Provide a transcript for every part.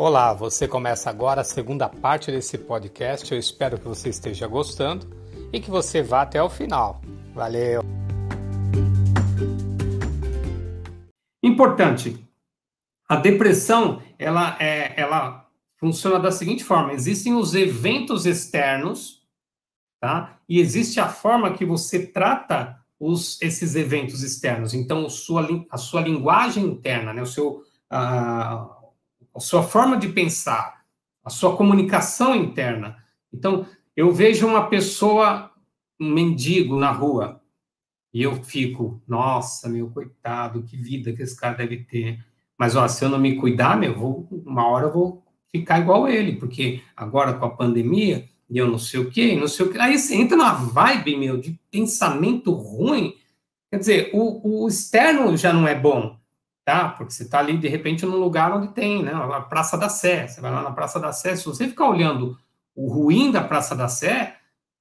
Olá, você começa agora a segunda parte desse podcast. Eu espero que você esteja gostando e que você vá até o final. Valeu! Importante. A depressão, ela é, ela funciona da seguinte forma: existem os eventos externos, tá? E existe a forma que você trata os, esses eventos externos. Então, sua, a sua linguagem interna, né? O seu a, a sua forma de pensar, a sua comunicação interna. Então, eu vejo uma pessoa, um mendigo na rua, e eu fico, nossa, meu coitado, que vida que esse cara deve ter. Mas, ó, se eu não me cuidar, meu, vou, uma hora eu vou ficar igual ele, porque agora com a pandemia, e eu não sei o quê, não sei o quê. Aí você entra numa vibe, meu, de pensamento ruim. Quer dizer, o, o externo já não é bom tá? Porque você está ali, de repente, num lugar onde tem, né? A Praça da Sé. Você vai lá na Praça da Sé, se você ficar olhando o ruim da Praça da Sé,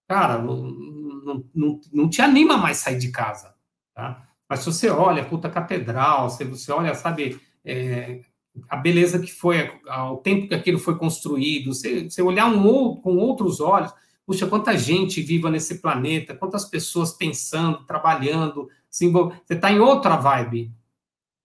cara, não, não, não, não te anima mais sair de casa, tá? Mas se você olha a puta catedral, se você olha, sabe, é, a beleza que foi, o tempo que aquilo foi construído, você, você olhar um, com outros olhos, puxa, quanta gente viva nesse planeta, quantas pessoas pensando, trabalhando, se você está em outra vibe,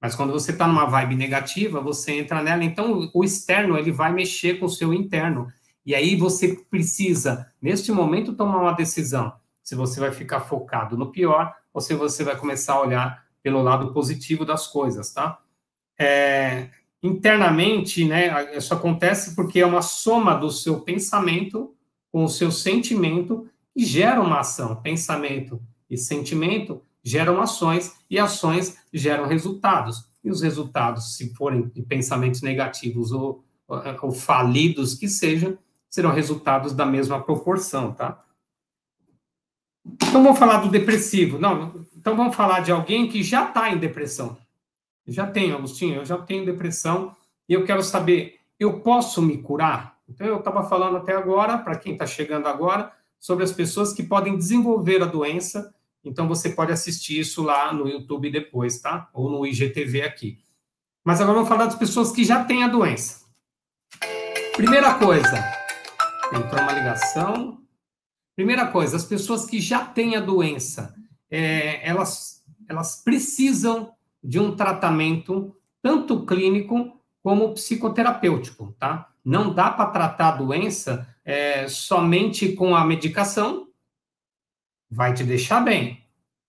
mas quando você está numa vibe negativa, você entra nela. Então, o externo ele vai mexer com o seu interno. E aí você precisa, neste momento, tomar uma decisão. Se você vai ficar focado no pior ou se você vai começar a olhar pelo lado positivo das coisas, tá? É, internamente, né, isso acontece porque é uma soma do seu pensamento com o seu sentimento que gera uma ação. Pensamento e sentimento geram ações e ações geram resultados. E os resultados, se forem de pensamentos negativos ou, ou falidos que sejam, serão resultados da mesma proporção, tá? Então vamos falar do depressivo. Não, então vamos falar de alguém que já está em depressão. Já tenho, Agostinho, eu já tenho depressão e eu quero saber, eu posso me curar? Então eu estava falando até agora, para quem está chegando agora, sobre as pessoas que podem desenvolver a doença então você pode assistir isso lá no YouTube depois, tá? Ou no IGTV aqui. Mas agora vamos falar das pessoas que já têm a doença. Primeira coisa, entrou uma ligação. Primeira coisa, as pessoas que já têm a doença, é, elas, elas precisam de um tratamento tanto clínico como psicoterapêutico, tá? Não dá para tratar a doença é, somente com a medicação, vai te deixar bem,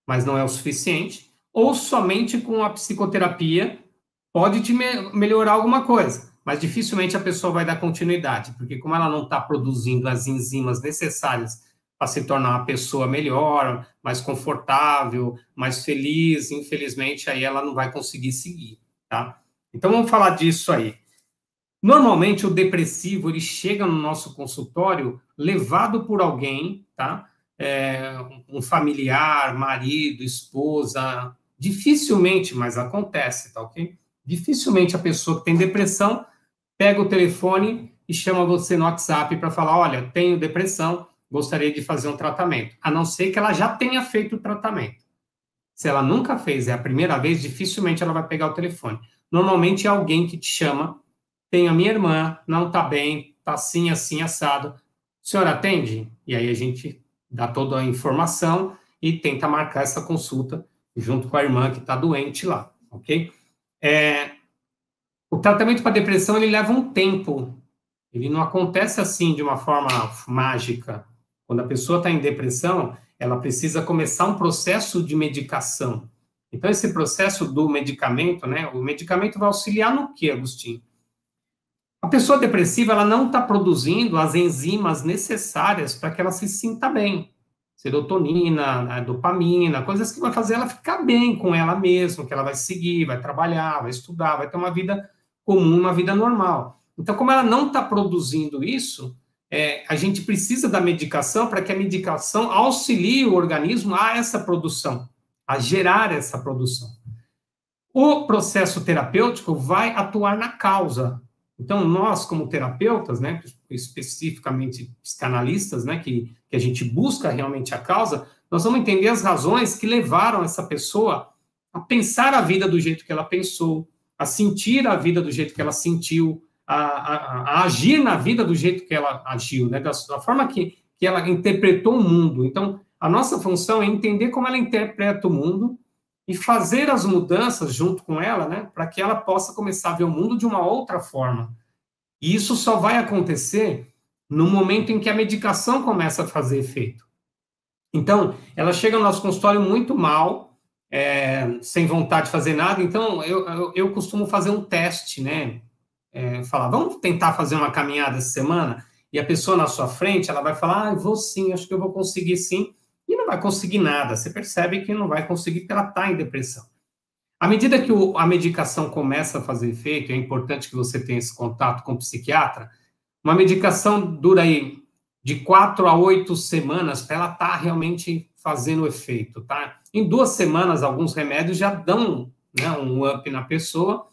mas não é o suficiente, ou somente com a psicoterapia pode te me melhorar alguma coisa, mas dificilmente a pessoa vai dar continuidade, porque como ela não está produzindo as enzimas necessárias para se tornar uma pessoa melhor, mais confortável, mais feliz, infelizmente aí ela não vai conseguir seguir, tá? Então vamos falar disso aí. Normalmente o depressivo ele chega no nosso consultório levado por alguém, tá? É, um familiar, marido, esposa, dificilmente, mas acontece, tá ok? Dificilmente a pessoa que tem depressão pega o telefone e chama você no WhatsApp para falar: olha, tenho depressão, gostaria de fazer um tratamento. A não ser que ela já tenha feito o tratamento. Se ela nunca fez, é a primeira vez, dificilmente ela vai pegar o telefone. Normalmente é alguém que te chama, tem a minha irmã, não está bem, está assim, assim, assado. O senhor atende? E aí a gente dá toda a informação e tenta marcar essa consulta junto com a irmã que está doente lá, ok? É, o tratamento para depressão ele leva um tempo, ele não acontece assim de uma forma mágica. Quando a pessoa está em depressão, ela precisa começar um processo de medicação. Então, esse processo do medicamento, né? O medicamento vai auxiliar no que, Agostinho? A pessoa depressiva ela não está produzindo as enzimas necessárias para que ela se sinta bem. Serotonina, né, dopamina, coisas que vai fazer ela ficar bem com ela mesma, que ela vai seguir, vai trabalhar, vai estudar, vai ter uma vida comum, uma vida normal. Então, como ela não está produzindo isso, é, a gente precisa da medicação para que a medicação auxilie o organismo a essa produção, a gerar essa produção. O processo terapêutico vai atuar na causa, então, nós, como terapeutas, né, especificamente psicanalistas, né, que, que a gente busca realmente a causa, nós vamos entender as razões que levaram essa pessoa a pensar a vida do jeito que ela pensou, a sentir a vida do jeito que ela sentiu, a, a, a, agir na vida do jeito que ela agiu, né? da, da forma que, que ela interpretou o mundo. Então, a nossa função é entender como ela interpreta o mundo e fazer as mudanças junto com ela, né, para que ela possa começar a ver o mundo de uma outra forma. E isso só vai acontecer no momento em que a medicação começa a fazer efeito. Então, ela chega no nosso consultório muito mal, é, sem vontade de fazer nada. Então, eu, eu, eu costumo fazer um teste, né? É, falar, vamos tentar fazer uma caminhada essa semana? E a pessoa na sua frente, ela vai falar, ah, vou sim, acho que eu vou conseguir sim não vai conseguir nada. Você percebe que não vai conseguir ela está em depressão. À medida que o, a medicação começa a fazer efeito, é importante que você tenha esse contato com o psiquiatra. Uma medicação dura aí de quatro a oito semanas para ela estar tá realmente fazendo efeito, tá? Em duas semanas, alguns remédios já dão né, um up na pessoa.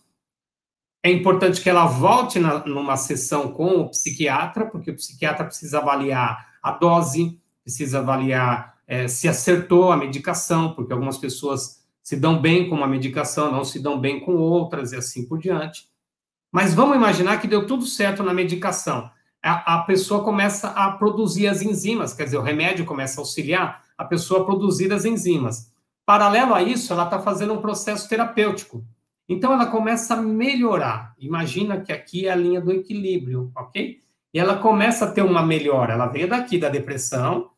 É importante que ela volte na, numa sessão com o psiquiatra, porque o psiquiatra precisa avaliar a dose, precisa avaliar é, se acertou a medicação, porque algumas pessoas se dão bem com uma medicação, não se dão bem com outras e assim por diante. Mas vamos imaginar que deu tudo certo na medicação. A, a pessoa começa a produzir as enzimas, quer dizer, o remédio começa a auxiliar a pessoa a produzir as enzimas. Paralelo a isso, ela está fazendo um processo terapêutico. Então, ela começa a melhorar. Imagina que aqui é a linha do equilíbrio, ok? E ela começa a ter uma melhora. Ela veio daqui da depressão,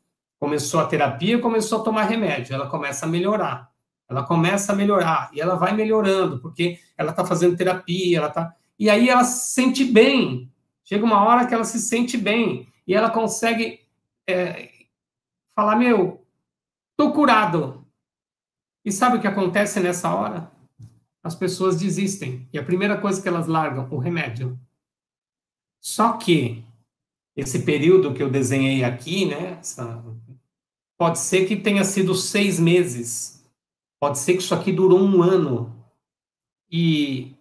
começou a terapia, começou a tomar remédio, ela começa a melhorar. Ela começa a melhorar e ela vai melhorando, porque ela está fazendo terapia, ela tá. E aí ela se sente bem. Chega uma hora que ela se sente bem e ela consegue é, falar: Meu, tô curado. E sabe o que acontece nessa hora? As pessoas desistem. E a primeira coisa que elas largam, o remédio. Só que esse período que eu desenhei aqui, né, essa Pode ser que tenha sido seis meses. Pode ser que isso aqui durou um ano. E,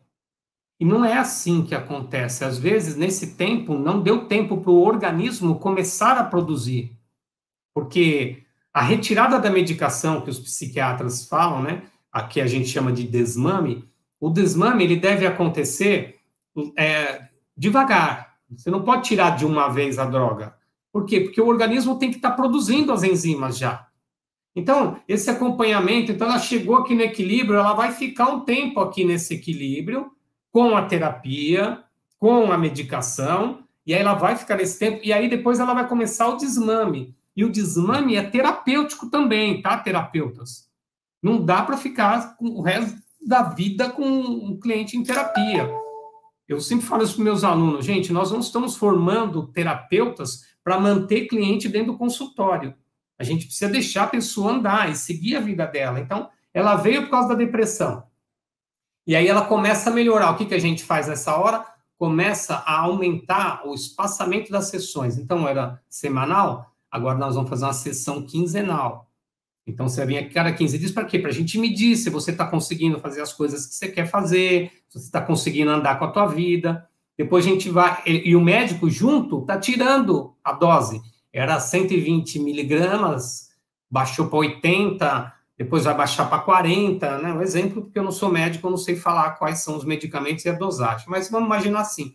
e não é assim que acontece. Às vezes, nesse tempo, não deu tempo para o organismo começar a produzir. Porque a retirada da medicação que os psiquiatras falam, né? Aqui a gente chama de desmame. O desmame ele deve acontecer é, devagar. Você não pode tirar de uma vez a droga. Por quê? Porque o organismo tem que estar tá produzindo as enzimas já. Então, esse acompanhamento, então ela chegou aqui no equilíbrio, ela vai ficar um tempo aqui nesse equilíbrio, com a terapia, com a medicação, e aí ela vai ficar nesse tempo, e aí depois ela vai começar o desmame. E o desmame é terapêutico também, tá, terapeutas? Não dá para ficar o resto da vida com um cliente em terapia. Eu sempre falo isso para meus alunos, gente, nós não estamos formando terapeutas para manter cliente dentro do consultório. A gente precisa deixar a pessoa andar e seguir a vida dela. Então, ela veio por causa da depressão. E aí ela começa a melhorar. O que, que a gente faz nessa hora? Começa a aumentar o espaçamento das sessões. Então, era semanal, agora nós vamos fazer uma sessão quinzenal. Então, você vem aqui cada 15 dias para quê? Para a gente medir se você está conseguindo fazer as coisas que você quer fazer, se você está conseguindo andar com a tua vida. Depois a gente vai. E, o médico junto está tirando a dose. Era 120 miligramas, baixou para 80, depois vai baixar para 40, né? Um exemplo, porque eu não sou médico, eu não sei falar quais são os medicamentos e a dosagem. Mas vamos imaginar assim.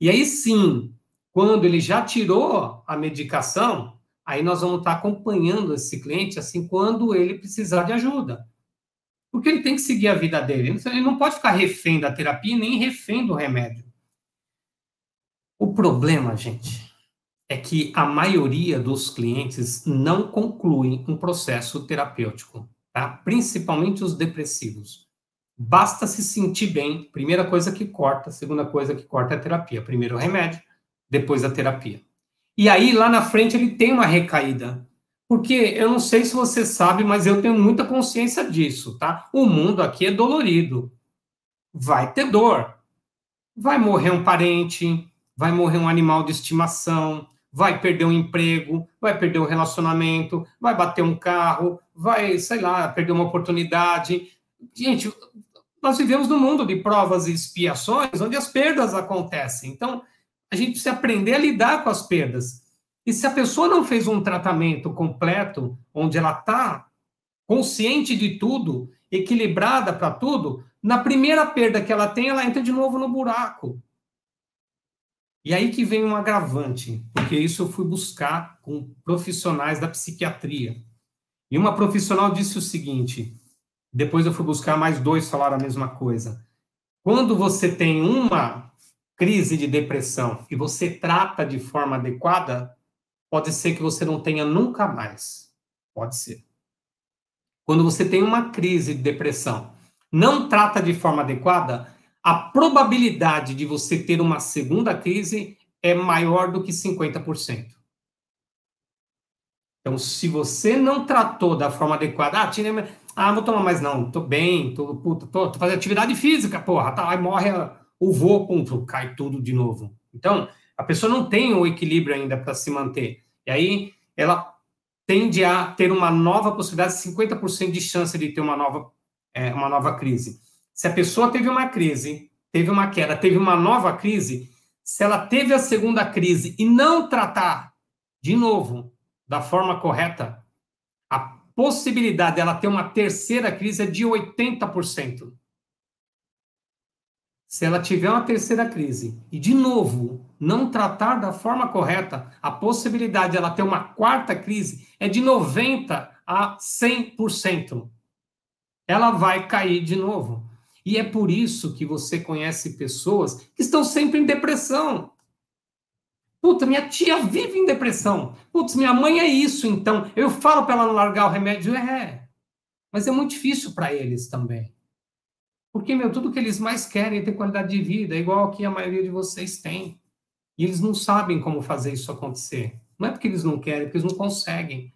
E aí sim, quando ele já tirou a medicação, aí nós vamos estar acompanhando esse cliente assim quando ele precisar de ajuda. Porque ele tem que seguir a vida dele. Ele não pode ficar refém da terapia nem refém do remédio. O problema, gente, é que a maioria dos clientes não concluem um processo terapêutico, tá? Principalmente os depressivos. Basta se sentir bem, primeira coisa que corta, segunda coisa que corta é a terapia. Primeiro o remédio, depois a terapia. E aí, lá na frente, ele tem uma recaída. Porque eu não sei se você sabe, mas eu tenho muita consciência disso, tá? O mundo aqui é dolorido. Vai ter dor. Vai morrer um parente, vai morrer um animal de estimação, vai perder um emprego, vai perder um relacionamento, vai bater um carro, vai, sei lá, perder uma oportunidade. Gente, nós vivemos num mundo de provas e expiações onde as perdas acontecem. Então, a gente precisa aprender a lidar com as perdas. E se a pessoa não fez um tratamento completo, onde ela está consciente de tudo, equilibrada para tudo, na primeira perda que ela tem, ela entra de novo no buraco. E aí que vem um agravante, porque isso eu fui buscar com profissionais da psiquiatria. E uma profissional disse o seguinte: depois eu fui buscar mais dois falaram a mesma coisa. Quando você tem uma crise de depressão e você trata de forma adequada, pode ser que você não tenha nunca mais. Pode ser. Quando você tem uma crise de depressão, não trata de forma adequada, a probabilidade de você ter uma segunda crise é maior do que 50%. Então, se você não tratou da forma adequada, ah, tinha, ah vou tomar mais não, tô bem, tô, puta, tô, tô fazendo atividade física, porra, tá, aí morre o voo, ponto, cai tudo de novo. Então, a pessoa não tem o equilíbrio ainda para se manter. E aí, ela tende a ter uma nova possibilidade, 50% de chance de ter uma nova, é, uma nova crise. Se a pessoa teve uma crise, teve uma queda, teve uma nova crise, se ela teve a segunda crise e não tratar de novo da forma correta, a possibilidade dela ter uma terceira crise é de 80%. Se ela tiver uma terceira crise e, de novo, não tratar da forma correta, a possibilidade dela ter uma quarta crise é de 90% a 100%. Ela vai cair de novo. E é por isso que você conhece pessoas que estão sempre em depressão. Puta, minha tia vive em depressão. Putz, minha mãe é isso, então. Eu falo para ela não largar o remédio. É, mas é muito difícil para eles também. Porque, meu, tudo que eles mais querem é ter qualidade de vida, igual que a maioria de vocês tem. E eles não sabem como fazer isso acontecer. Não é porque eles não querem, é porque eles não conseguem.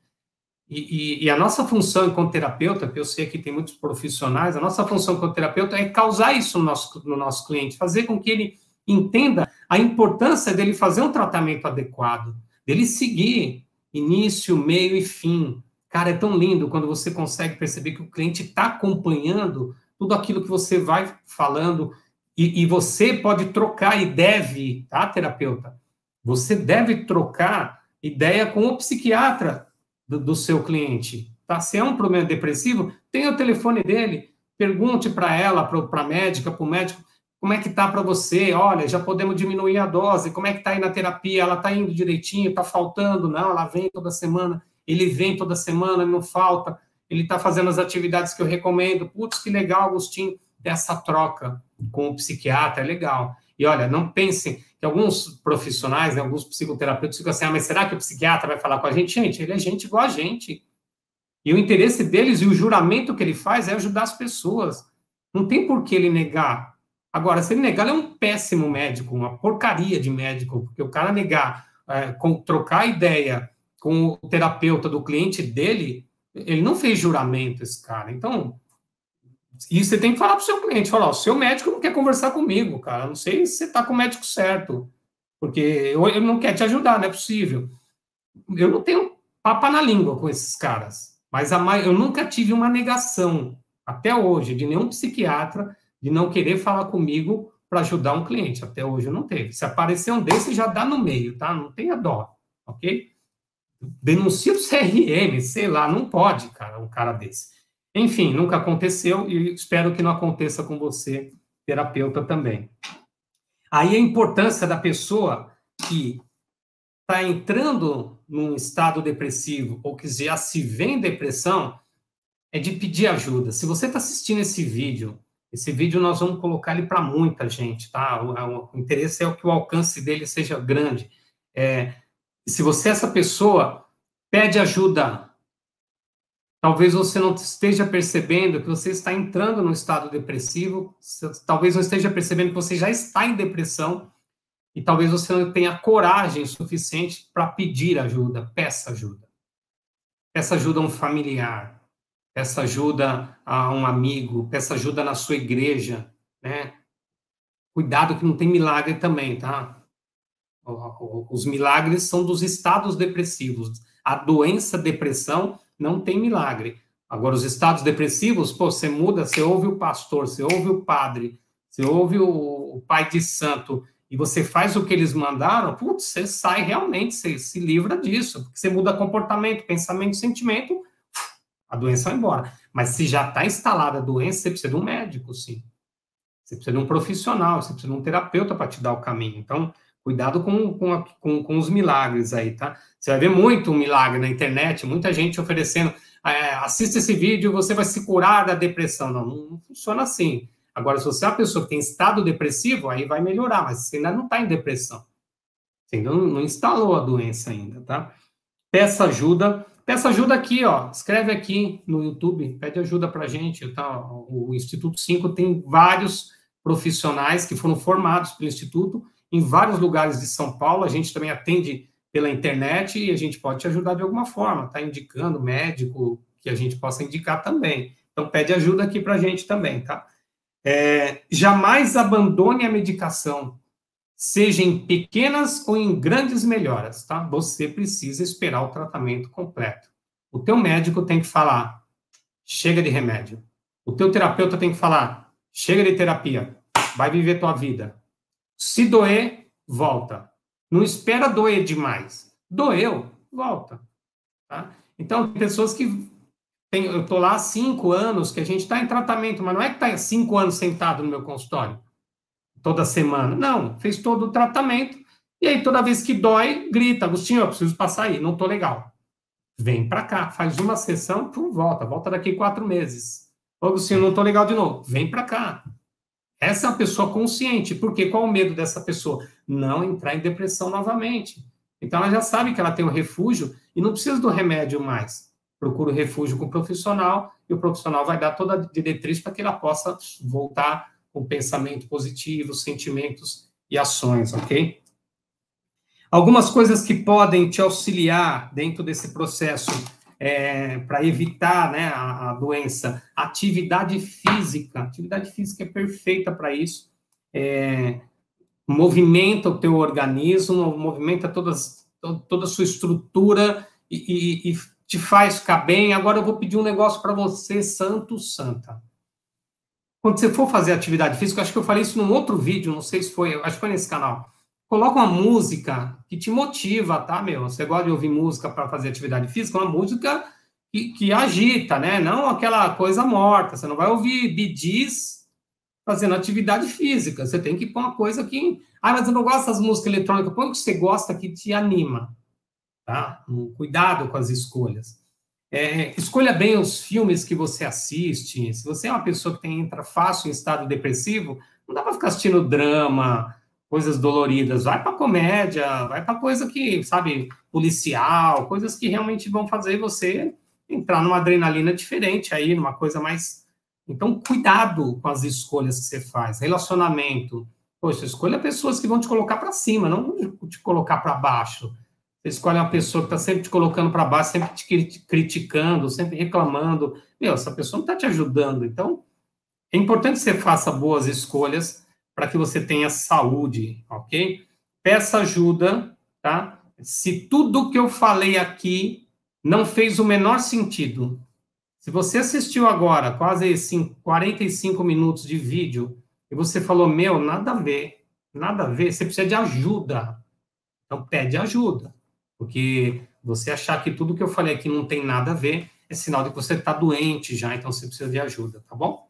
E, e, e, a nossa função enquanto terapeuta, que eu sei que tem muitos profissionais, a nossa função enquanto terapeuta é causar isso no nosso, no nosso cliente, fazer com que ele entenda a importância dele fazer um tratamento adequado, dele seguir início, meio e fim. Cara, é tão lindo quando você consegue perceber que o cliente está acompanhando tudo aquilo que você vai falando e, e você pode trocar e deve, tá, terapeuta? Você deve trocar ideia com o psiquiatra do, do seu cliente. Tá? Se é um problema depressivo, tenha o telefone dele, pergunte para ela, para a médica, para o médico, como é que tá para você? Olha, já podemos diminuir a dose. Como é que tá aí na terapia? Ela tá indo direitinho? Tá faltando? Não, ela vem toda semana. Ele vem toda semana, não falta. Ele tá fazendo as atividades que eu recomendo. Putz, que legal, Agostinho. Essa troca com o psiquiatra é legal. E olha, não pensem que alguns profissionais, né, alguns psicoterapeutas ficam assim, ah, mas será que o psiquiatra vai falar com a gente? Gente, ele é gente igual a gente. E o interesse deles e o juramento que ele faz é ajudar as pessoas. Não tem por que ele negar. Agora, se ele negar, ele é um péssimo médico, uma porcaria de médico, porque o cara negar, é, com, trocar ideia com o terapeuta do cliente dele, ele não fez juramento, esse cara. Então, e você tem que falar para o seu cliente, falar, o seu médico não quer conversar comigo, cara, eu não sei se você está com o médico certo, porque ele não quer te ajudar, não é possível. Eu não tenho papa na língua com esses caras, mas a, eu nunca tive uma negação, até hoje, de nenhum psiquiatra de não querer falar comigo para ajudar um cliente. Até hoje eu não teve. Se aparecer um desse, já dá no meio, tá? Não tenha dó, ok? Denuncia o CRM, sei lá, não pode, cara, um cara desse. Enfim, nunca aconteceu e espero que não aconteça com você, terapeuta também. Aí a importância da pessoa que está entrando num estado depressivo ou que já se vê em depressão é de pedir ajuda. Se você está assistindo esse vídeo, esse vídeo nós vamos colocar ele para muita gente, tá? O, o, interesse é que o alcance dele seja grande. É, se você, essa pessoa, pede ajuda Talvez você não esteja percebendo que você está entrando no estado depressivo, talvez não esteja percebendo que você já está em depressão, e talvez você não tenha coragem suficiente para pedir ajuda. Peça ajuda. Peça ajuda a um familiar, peça ajuda a um amigo, peça ajuda na sua igreja, né? Cuidado que não tem milagre também, tá? Os milagres são dos estados depressivos. A doença depressão não tem milagre. Agora, os estados depressivos, pô, você muda, você ouve o pastor, você ouve o padre, você ouve o, pai de santo, e você faz o que eles mandaram, putz, você sai realmente, você se livra disso, porque você muda comportamento, pensamento, sentimento, a doença vai embora. Mas se já está instalada a doença, você precisa de um médico, sim. Você precisa de um profissional, você precisa de um terapeuta para te dar o caminho. Então, Cuidado com, com, com, com, os milagres aí, tá? Você vai ver muito milagre na internet, muita gente oferecendo, é, assista esse vídeo, você vai se curar da depressão. Não, não funciona assim. Agora, se você é uma pessoa que tem estado depressivo, aí vai melhorar, mas você ainda não está em depressão. Você ainda não, não instalou a doença ainda, tá? Peça ajuda. Peça ajuda aqui, ó. Escreve aqui no YouTube, pede ajuda para gente. Tá? O Instituto 5 tem vários profissionais que foram formados pelo Instituto em vários lugares de São Paulo. A gente também atende pela internet e a gente pode te ajudar de alguma forma, tá? Indicando médico que a gente possa indicar também. Então, pede ajuda aqui para a gente também, tá? É, jamais abandone a medicação, seja em pequenas ou em grandes melhoras, tá? Você precisa esperar o tratamento completo. O teu médico tem que falar, chega de remédio. O teu terapeuta tem que falar, chega de terapia, vai viver tua vida. Se doer, volta. Não espera doer demais. Doeu, volta. Tá? Então, tem pessoas que. Tem, eu estou lá há cinco anos, que a gente está em tratamento, mas não é que está cinco anos sentado no meu consultório, toda semana. Não, fez todo o tratamento, e aí toda vez que dói, grita: Agostinho, eu preciso passar aí, não estou legal. Vem para cá, faz uma sessão, pum, volta, volta daqui quatro meses. Agostinho, não estou legal de novo. Vem para cá. Essa é uma pessoa consciente. Porque qual o medo dessa pessoa? Não entrar em depressão novamente. Então ela já sabe que ela tem um refúgio e não precisa do remédio mais. Procura o refúgio com o profissional e o profissional vai dar toda a diretriz para que ela possa voltar com pensamento positivo, sentimentos e ações, ok? Algumas coisas que podem te auxiliar dentro desse processo é, para evitar né, a, a, doença. Atividade física. Atividade física é perfeita para isso. É, movimenta o teu organismo, movimenta todas, toda a sua estrutura e, e, e te faz ficar bem. Agora eu vou pedir um negócio para você, santo, santa. Quando você for fazer atividade física, acho que eu falei isso num outro vídeo, não sei se foi, acho que foi nesse canal Coloca uma música que te motiva, tá, meu? Você gosta de ouvir música para fazer atividade física? Uma música que, que, agita, né? Não aquela coisa morta. Você não vai ouvir bidis fazendo atividade física. Você tem que pôr uma coisa que. Ah, mas eu não gosto das músicas eletrônicas. Põe o que você gosta que te anima, tá? Cuidado com as escolhas. É, escolha bem os filmes que você assiste. Se você é uma pessoa que tem, entra fácil em estado depressivo, não dá para ficar assistindo drama, coisas doloridas, vai para comédia, vai para coisa que, sabe, policial, coisas que realmente vão fazer você entrar numa adrenalina diferente aí, numa coisa mais. Então, cuidado com as escolhas que você faz. Relacionamento. Poxa, escolha pessoas que vão te colocar para cima, não te colocar para baixo. Você escolhe uma pessoa que está sempre te colocando para baixo, sempre te criticando, sempre reclamando. Meu, essa pessoa não está te ajudando. Então, é importante que você faça boas escolhas para que você tenha saúde, ok? Peça ajuda, tá? Se tudo que eu falei aqui não fez o menor sentido, se você assistiu agora quase assim, 45 minutos de vídeo e você falou, meu, nada a ver, nada a ver, você precisa de ajuda. Então, pede ajuda. Porque você achar que tudo que eu falei aqui não tem nada a ver, é sinal de que você está doente já, então você precisa de ajuda, tá bom?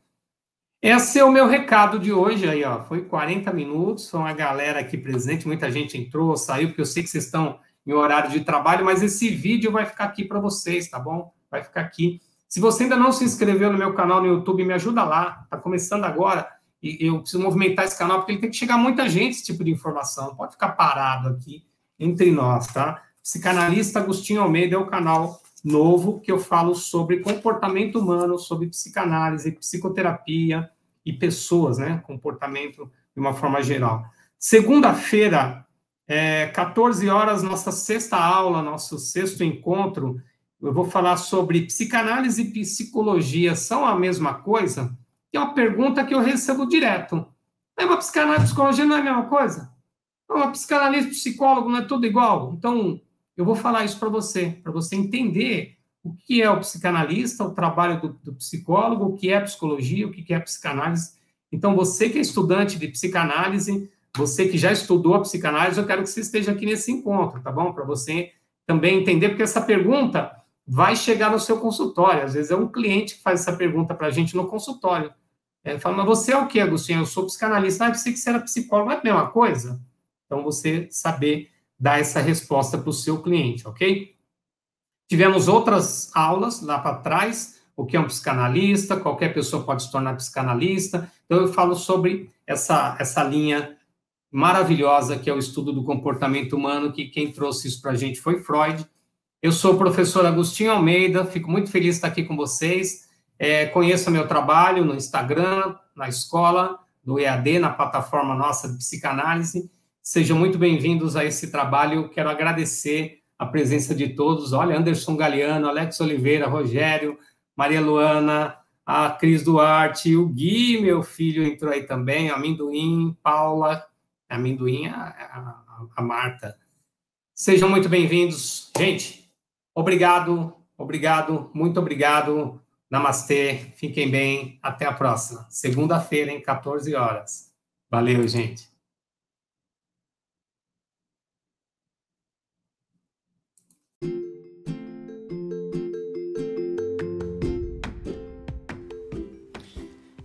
Esse é o meu recado de hoje aí, ó. Foi 40 minutos, foi uma galera aqui presente, muita gente entrou, saiu, porque eu sei que vocês estão em horário de trabalho, mas esse vídeo vai ficar aqui para vocês, tá bom? Vai ficar aqui. Se você ainda não se inscreveu no meu canal no YouTube, me ajuda lá. Tá começando agora e eu preciso movimentar esse canal porque ele tem que chegar muita gente esse tipo de informação. Não pode ficar parado aqui entre nós, tá? Psicanalista Agostinho Almeida é o canal novo que eu falo sobre comportamento humano, sobre psicanálise, psicoterapia e pessoas, né? Comportamento de uma forma geral. Segunda-feira, é, 14 horas, nossa sexta aula, nosso sexto encontro, eu vou falar sobre psicanálise e psicologia são a mesma coisa? é uma pergunta que eu recebo direto. É uma psicanálise e psicologia não é a mesma coisa? Uma psicanálise e psicólogo não é tudo igual? Então, eu vou falar isso para você, para você entender o que é o psicanalista, o trabalho do, do, psicólogo, o que é psicologia, o que é psicanálise. Então, você que é estudante de psicanálise, você que já estudou a psicanálise, eu quero que você esteja aqui nesse encontro, tá bom? Para você também entender, porque essa pergunta vai chegar no seu consultório. Às vezes é um cliente que faz essa pergunta para a gente no consultório. Ele fala, mas você é o que, Agostinho? Eu sou psicanalista. Ah, pensei que você era psicólogo. Não é a mesma coisa? Então, você saber dar essa resposta para o seu cliente, ok? Tivemos outras aulas lá para trás, o que é um psicanalista, qualquer pessoa pode se tornar psicanalista. Então, eu falo sobre essa, essa linha maravilhosa que é o estudo do comportamento humano, que quem trouxe isso para a gente foi Freud. Eu sou o professor Agostinho Almeida, fico muito feliz de estar aqui com vocês. É, conheça meu trabalho no Instagram, na escola, do EAD, na plataforma nossa de psicanálise. Sejam muito bem-vindos a esse trabalho. Quero agradecer a presença de todos. Olha, Anderson Galeano, Alex Oliveira, Rogério, Maria Luana, a Cris Duarte, o Gui, meu filho, entrou aí também, Amendoim, Paula, Amendoim, a, a, a Marta. Sejam muito bem-vindos. Gente, obrigado, obrigado, muito obrigado. Namastê, fiquem bem, até a próxima. Segunda-feira, em 14 horas. Valeu, gente.